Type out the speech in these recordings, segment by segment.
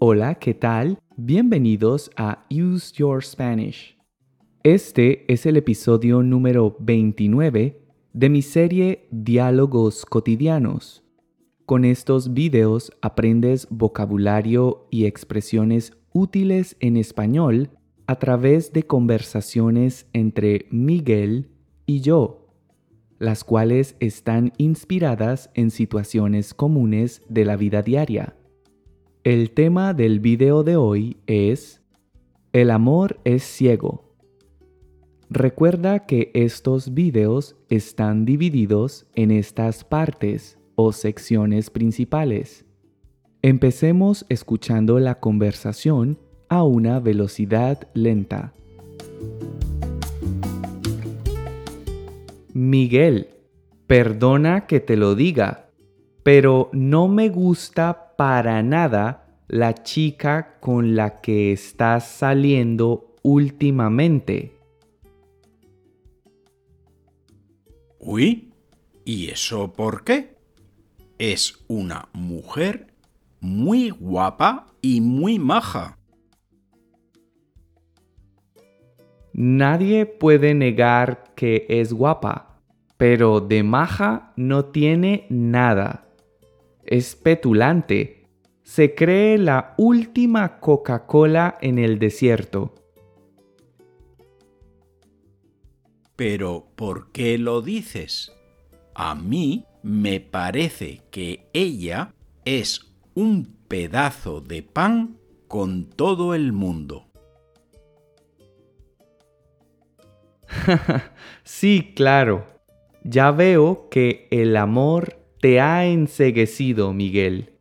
Hola, ¿qué tal? Bienvenidos a Use Your Spanish. Este es el episodio número 29 de mi serie Diálogos cotidianos. Con estos videos aprendes vocabulario y expresiones útiles en español a través de conversaciones entre Miguel y yo, las cuales están inspiradas en situaciones comunes de la vida diaria. El tema del video de hoy es El amor es ciego. Recuerda que estos videos están divididos en estas partes o secciones principales. Empecemos escuchando la conversación a una velocidad lenta. Miguel, perdona que te lo diga, pero no me gusta para nada la chica con la que estás saliendo últimamente. Uy, ¿y eso por qué? Es una mujer muy guapa y muy maja. Nadie puede negar que es guapa, pero de maja no tiene nada es petulante. Se cree la última Coca-Cola en el desierto. Pero, ¿por qué lo dices? A mí me parece que ella es un pedazo de pan con todo el mundo. sí, claro. Ya veo que el amor te ha enseguecido, Miguel.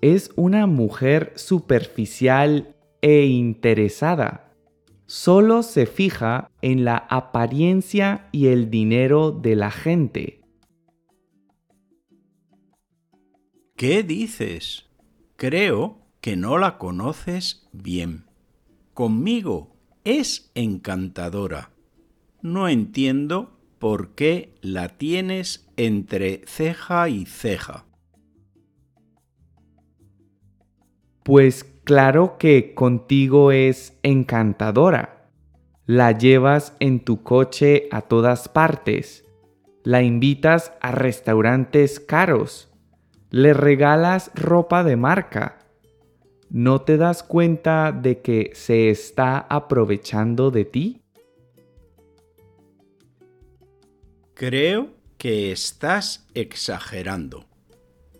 Es una mujer superficial e interesada. Solo se fija en la apariencia y el dinero de la gente. ¿Qué dices? Creo que no la conoces bien. Conmigo es encantadora. No entiendo por qué la tienes entre ceja y ceja. Pues claro que contigo es encantadora. La llevas en tu coche a todas partes. La invitas a restaurantes caros. Le regalas ropa de marca. ¿No te das cuenta de que se está aprovechando de ti? Creo que estás exagerando.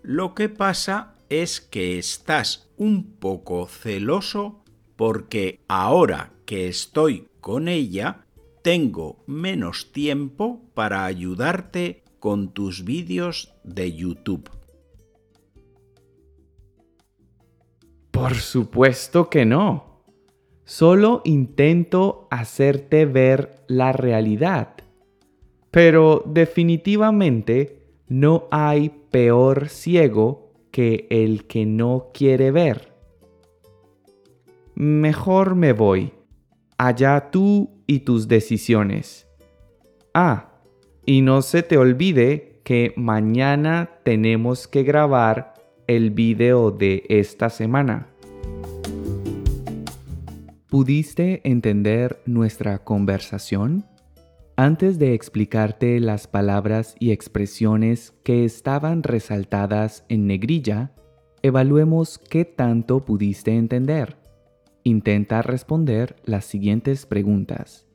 Lo que pasa es que estás un poco celoso porque ahora que estoy con ella, tengo menos tiempo para ayudarte con tus vídeos de YouTube. Por supuesto que no. Solo intento hacerte ver la realidad pero definitivamente no hay peor ciego que el que no quiere ver. Mejor me voy. Allá tú y tus decisiones. Ah, y no se te olvide que mañana tenemos que grabar el video de esta semana. ¿Pudiste entender nuestra conversación? Antes de explicarte las palabras y expresiones que estaban resaltadas en negrilla, evaluemos qué tanto pudiste entender. Intenta responder las siguientes preguntas.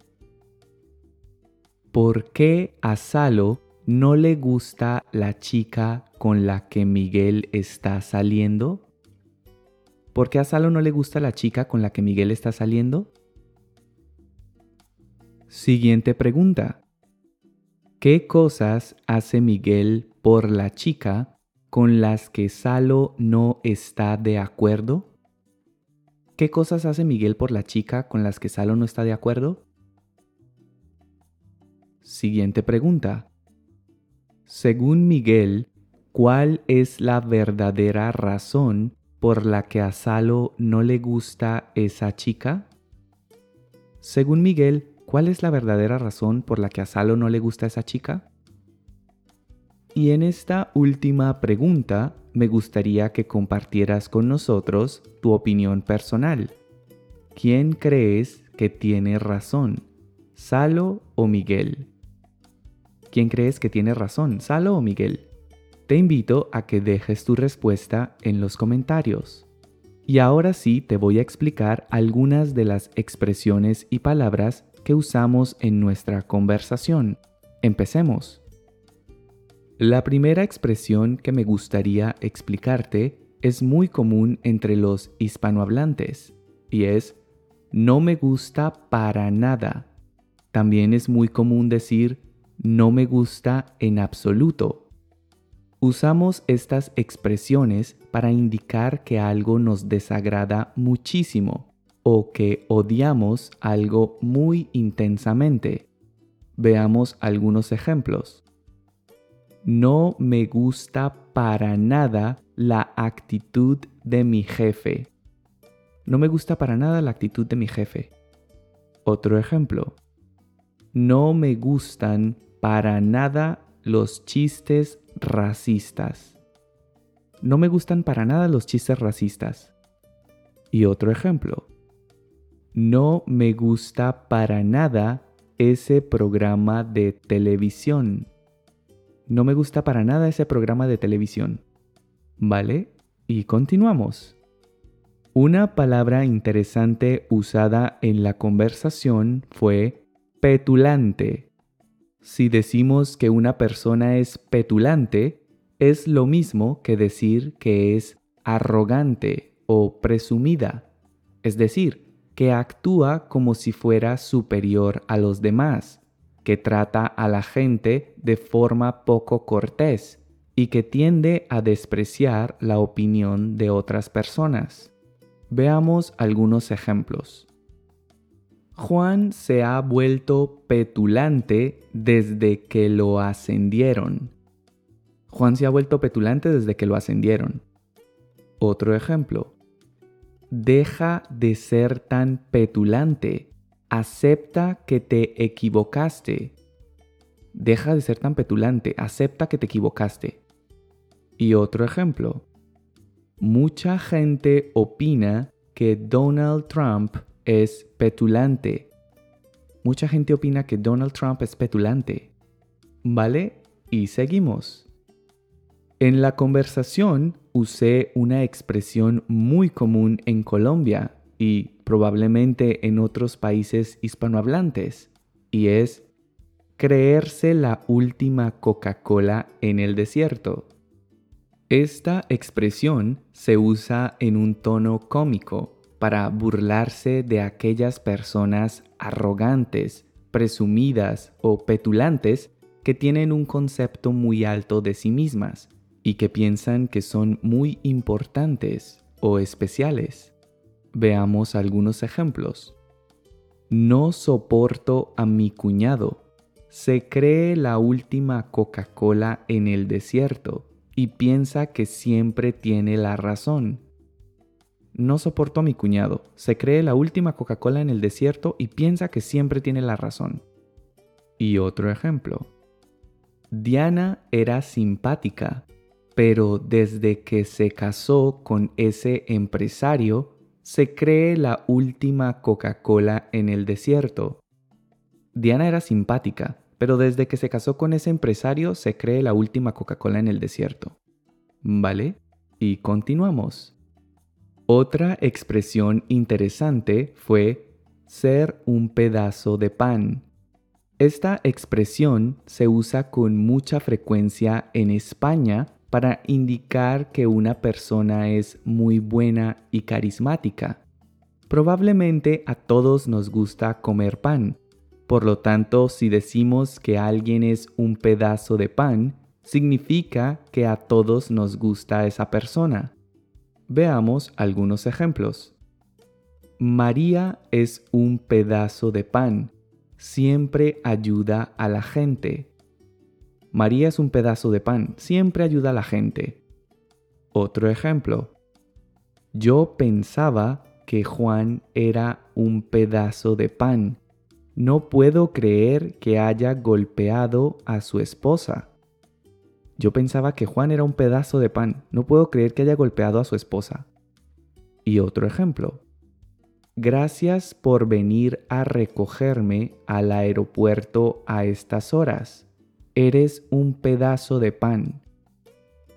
¿Por qué a Salo no le gusta la chica con la que Miguel está saliendo? ¿Por qué a Salo no le gusta la chica con la que Miguel está saliendo? Siguiente pregunta. ¿Qué cosas hace Miguel por la chica con las que Salo no está de acuerdo? ¿Qué cosas hace Miguel por la chica con las que Salo no está de acuerdo? Siguiente pregunta. Según Miguel, ¿cuál es la verdadera razón por la que a Salo no le gusta esa chica? Según Miguel, ¿Cuál es la verdadera razón por la que a Salo no le gusta esa chica? Y en esta última pregunta me gustaría que compartieras con nosotros tu opinión personal. ¿Quién crees que tiene razón? ¿Salo o Miguel? ¿Quién crees que tiene razón, Salo o Miguel? Te invito a que dejes tu respuesta en los comentarios. Y ahora sí te voy a explicar algunas de las expresiones y palabras que usamos en nuestra conversación. Empecemos. La primera expresión que me gustaría explicarte es muy común entre los hispanohablantes y es no me gusta para nada. También es muy común decir no me gusta en absoluto. Usamos estas expresiones para indicar que algo nos desagrada muchísimo o que odiamos algo muy intensamente. Veamos algunos ejemplos. No me gusta para nada la actitud de mi jefe. No me gusta para nada la actitud de mi jefe. Otro ejemplo. No me gustan para nada los chistes racistas. No me gustan para nada los chistes racistas. Y otro ejemplo. No me gusta para nada ese programa de televisión. No me gusta para nada ese programa de televisión. ¿Vale? Y continuamos. Una palabra interesante usada en la conversación fue petulante. Si decimos que una persona es petulante, es lo mismo que decir que es arrogante o presumida, es decir, que actúa como si fuera superior a los demás que trata a la gente de forma poco cortés y que tiende a despreciar la opinión de otras personas. Veamos algunos ejemplos. Juan se ha vuelto petulante desde que lo ascendieron. Juan se ha vuelto petulante desde que lo ascendieron. Otro ejemplo. Deja de ser tan petulante acepta que te equivocaste. Deja de ser tan petulante, acepta que te equivocaste. Y otro ejemplo. Mucha gente opina que Donald Trump es petulante. Mucha gente opina que Donald Trump es petulante. ¿Vale? Y seguimos. En la conversación usé una expresión muy común en Colombia y probablemente en otros países hispanohablantes, y es creerse la última Coca-Cola en el desierto. Esta expresión se usa en un tono cómico para burlarse de aquellas personas arrogantes, presumidas o petulantes que tienen un concepto muy alto de sí mismas y que piensan que son muy importantes o especiales. Veamos algunos ejemplos. No soporto a mi cuñado. Se cree la última Coca-Cola en el desierto y piensa que siempre tiene la razón. No soporto a mi cuñado. Se cree la última Coca-Cola en el desierto y piensa que siempre tiene la razón. Y otro ejemplo. Diana era simpática, pero desde que se casó con ese empresario, se cree la última Coca-Cola en el desierto. Diana era simpática, pero desde que se casó con ese empresario se cree la última Coca-Cola en el desierto. ¿Vale? Y continuamos. Otra expresión interesante fue ser un pedazo de pan. Esta expresión se usa con mucha frecuencia en España para indicar que una persona es muy buena y carismática. Probablemente a todos nos gusta comer pan. Por lo tanto, si decimos que alguien es un pedazo de pan, significa que a todos nos gusta esa persona. Veamos algunos ejemplos. María es un pedazo de pan. Siempre ayuda a la gente. María es un pedazo de pan, siempre ayuda a la gente. Otro ejemplo. Yo pensaba que Juan era un pedazo de pan. No puedo creer que haya golpeado a su esposa. Yo pensaba que Juan era un pedazo de pan. No puedo creer que haya golpeado a su esposa. Y otro ejemplo. Gracias por venir a recogerme al aeropuerto a estas horas. Eres un pedazo de pan.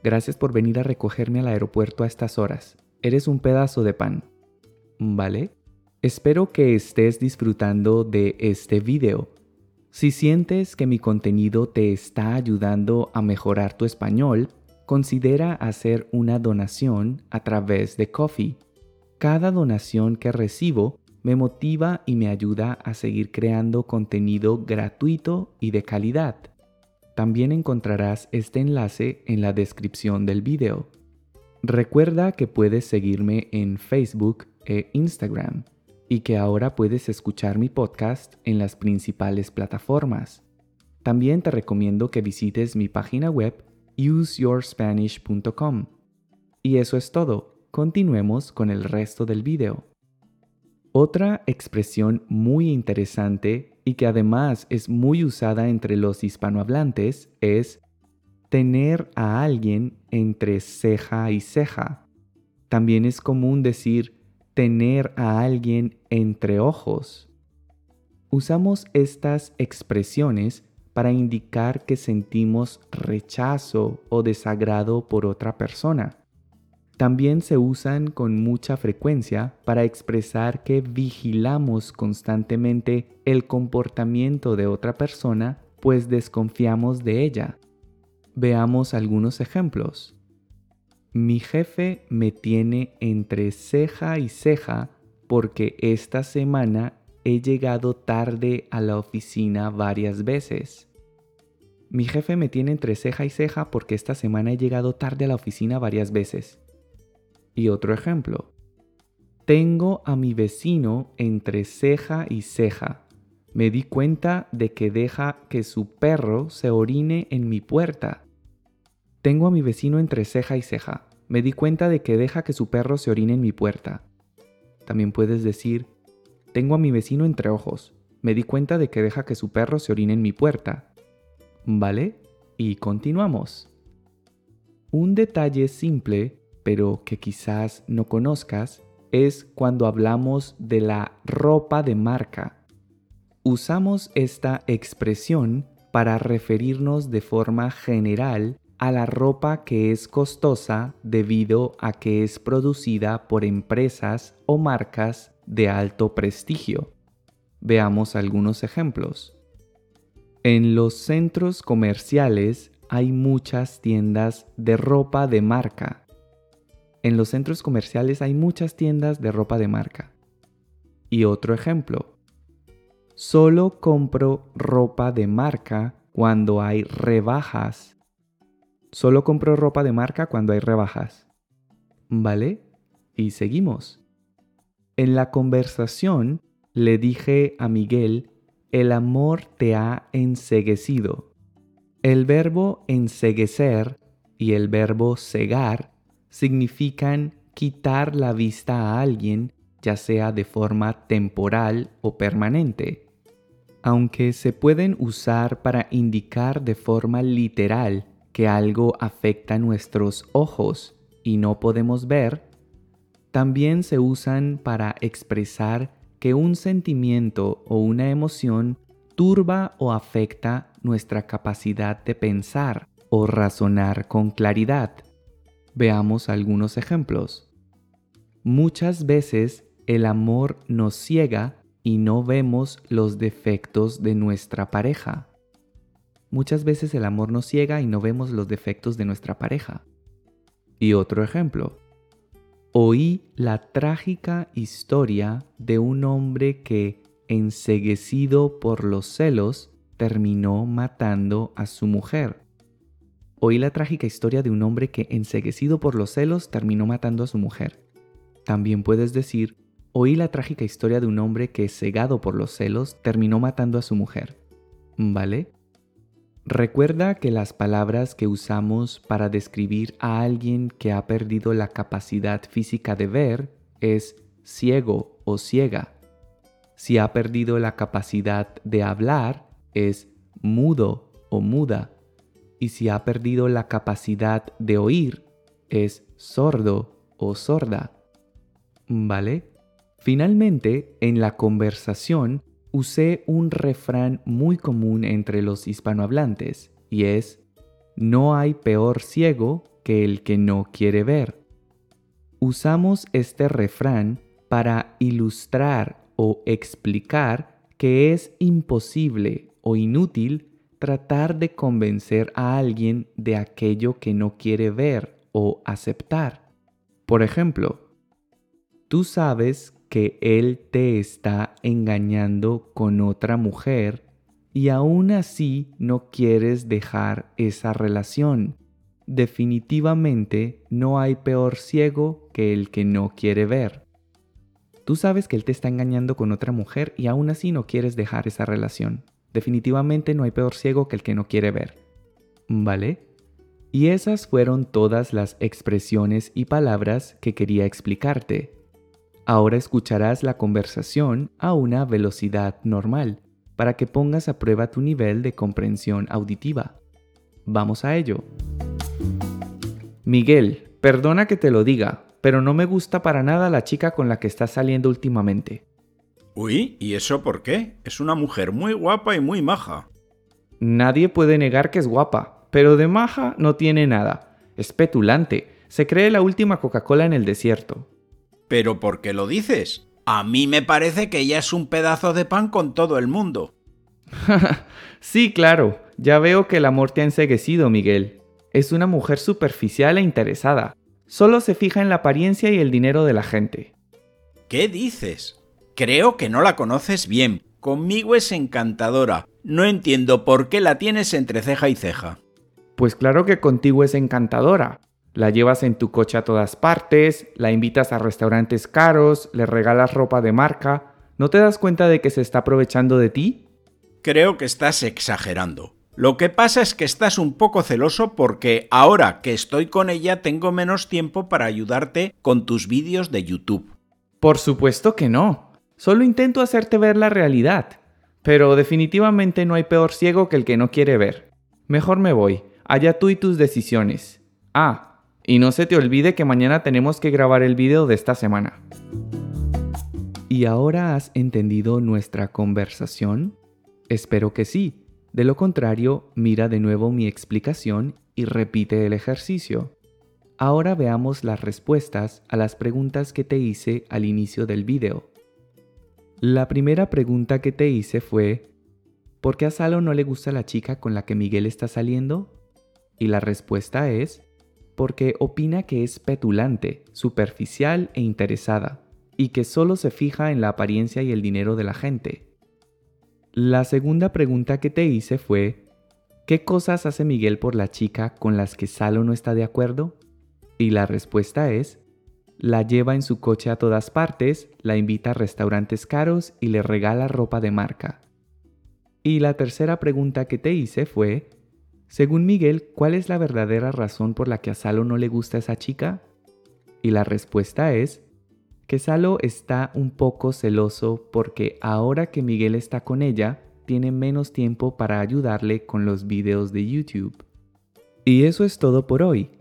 Gracias por venir a recogerme al aeropuerto a estas horas. Eres un pedazo de pan. ¿Vale? Espero que estés disfrutando de este video. Si sientes que mi contenido te está ayudando a mejorar tu español, considera hacer una donación a través de Coffee. Cada donación que recibo me motiva y me ayuda a seguir creando contenido gratuito y de calidad. También encontrarás este enlace en la descripción del video. Recuerda que puedes seguirme en Facebook e Instagram y que ahora puedes escuchar mi podcast en las principales plataformas. También te recomiendo que visites mi página web useyourspanish.com. Y eso es todo. Continuemos con el resto del video. Otra expresión muy interesante y que además es muy usada entre los hispanohablantes es tener a alguien entre ceja y ceja. También es común decir tener a alguien entre ojos. Usamos estas expresiones para indicar que sentimos rechazo o desagrado por otra persona. También se usan con mucha frecuencia para expresar que vigilamos constantemente el comportamiento de otra persona, pues desconfiamos de ella. Veamos algunos ejemplos. Mi jefe me tiene entre ceja y ceja porque esta semana he llegado tarde a la oficina varias veces. Mi jefe me tiene entre ceja y ceja porque esta semana he llegado tarde a la oficina varias veces. Y otro ejemplo. Tengo a mi vecino entre ceja y ceja. Me di cuenta de que deja que su perro se orine en mi puerta. Tengo a mi vecino entre ceja y ceja. Me di cuenta de que deja que su perro se orine en mi puerta. También puedes decir, tengo a mi vecino entre ojos. Me di cuenta de que deja que su perro se orine en mi puerta. ¿Vale? Y continuamos. Un detalle simple pero que quizás no conozcas, es cuando hablamos de la ropa de marca. Usamos esta expresión para referirnos de forma general a la ropa que es costosa debido a que es producida por empresas o marcas de alto prestigio. Veamos algunos ejemplos. En los centros comerciales hay muchas tiendas de ropa de marca en los centros comerciales hay muchas tiendas de ropa de marca. Y otro ejemplo. Solo compro ropa de marca cuando hay rebajas. Solo compro ropa de marca cuando hay rebajas. ¿Vale? Y seguimos. En la conversación le dije a Miguel, el amor te ha enseguecido. El verbo enseguecer y el verbo cegar significan quitar la vista a alguien, ya sea de forma temporal o permanente. Aunque se pueden usar para indicar de forma literal que algo afecta nuestros ojos y no podemos ver, también se usan para expresar que un sentimiento o una emoción turba o afecta nuestra capacidad de pensar o razonar con claridad. Veamos algunos ejemplos. Muchas veces el amor nos ciega y no vemos los defectos de nuestra pareja. Muchas veces el amor nos ciega y no vemos los defectos de nuestra pareja. Y otro ejemplo. Oí la trágica historia de un hombre que, enseguecido por los celos, terminó matando a su mujer. Oí la trágica historia de un hombre que, enseguecido por los celos, terminó matando a su mujer. También puedes decir, oí la trágica historia de un hombre que, cegado por los celos, terminó matando a su mujer. ¿Vale? Recuerda que las palabras que usamos para describir a alguien que ha perdido la capacidad física de ver es ciego o ciega. Si ha perdido la capacidad de hablar es mudo o muda y si ha perdido la capacidad de oír, es sordo o sorda. ¿Vale? Finalmente, en la conversación usé un refrán muy común entre los hispanohablantes y es, no hay peor ciego que el que no quiere ver. Usamos este refrán para ilustrar o explicar que es imposible o inútil tratar de convencer a alguien de aquello que no quiere ver o aceptar. Por ejemplo, tú sabes que él te está engañando con otra mujer y aún así no quieres dejar esa relación. Definitivamente no hay peor ciego que el que no quiere ver. Tú sabes que él te está engañando con otra mujer y aún así no quieres dejar esa relación. Definitivamente no hay peor ciego que el que no quiere ver. ¿Vale? Y esas fueron todas las expresiones y palabras que quería explicarte. Ahora escucharás la conversación a una velocidad normal para que pongas a prueba tu nivel de comprensión auditiva. Vamos a ello. Miguel, perdona que te lo diga, pero no me gusta para nada la chica con la que estás saliendo últimamente. Uy, ¿y eso por qué? Es una mujer muy guapa y muy maja. Nadie puede negar que es guapa, pero de maja no tiene nada. Es petulante, se cree la última Coca-Cola en el desierto. ¿Pero por qué lo dices? A mí me parece que ella es un pedazo de pan con todo el mundo. sí, claro. Ya veo que el amor te ha enseguecido, Miguel. Es una mujer superficial e interesada. Solo se fija en la apariencia y el dinero de la gente. ¿Qué dices? Creo que no la conoces bien. Conmigo es encantadora. No entiendo por qué la tienes entre ceja y ceja. Pues claro que contigo es encantadora. La llevas en tu coche a todas partes, la invitas a restaurantes caros, le regalas ropa de marca. ¿No te das cuenta de que se está aprovechando de ti? Creo que estás exagerando. Lo que pasa es que estás un poco celoso porque ahora que estoy con ella tengo menos tiempo para ayudarte con tus vídeos de YouTube. Por supuesto que no. Solo intento hacerte ver la realidad. Pero definitivamente no hay peor ciego que el que no quiere ver. Mejor me voy. Allá tú y tus decisiones. Ah, y no se te olvide que mañana tenemos que grabar el video de esta semana. ¿Y ahora has entendido nuestra conversación? Espero que sí. De lo contrario, mira de nuevo mi explicación y repite el ejercicio. Ahora veamos las respuestas a las preguntas que te hice al inicio del video. La primera pregunta que te hice fue, ¿por qué a Salo no le gusta la chica con la que Miguel está saliendo? Y la respuesta es, porque opina que es petulante, superficial e interesada, y que solo se fija en la apariencia y el dinero de la gente. La segunda pregunta que te hice fue, ¿qué cosas hace Miguel por la chica con las que Salo no está de acuerdo? Y la respuesta es, la lleva en su coche a todas partes, la invita a restaurantes caros y le regala ropa de marca. Y la tercera pregunta que te hice fue, según Miguel, ¿cuál es la verdadera razón por la que a Salo no le gusta esa chica? Y la respuesta es que Salo está un poco celoso porque ahora que Miguel está con ella, tiene menos tiempo para ayudarle con los videos de YouTube. Y eso es todo por hoy.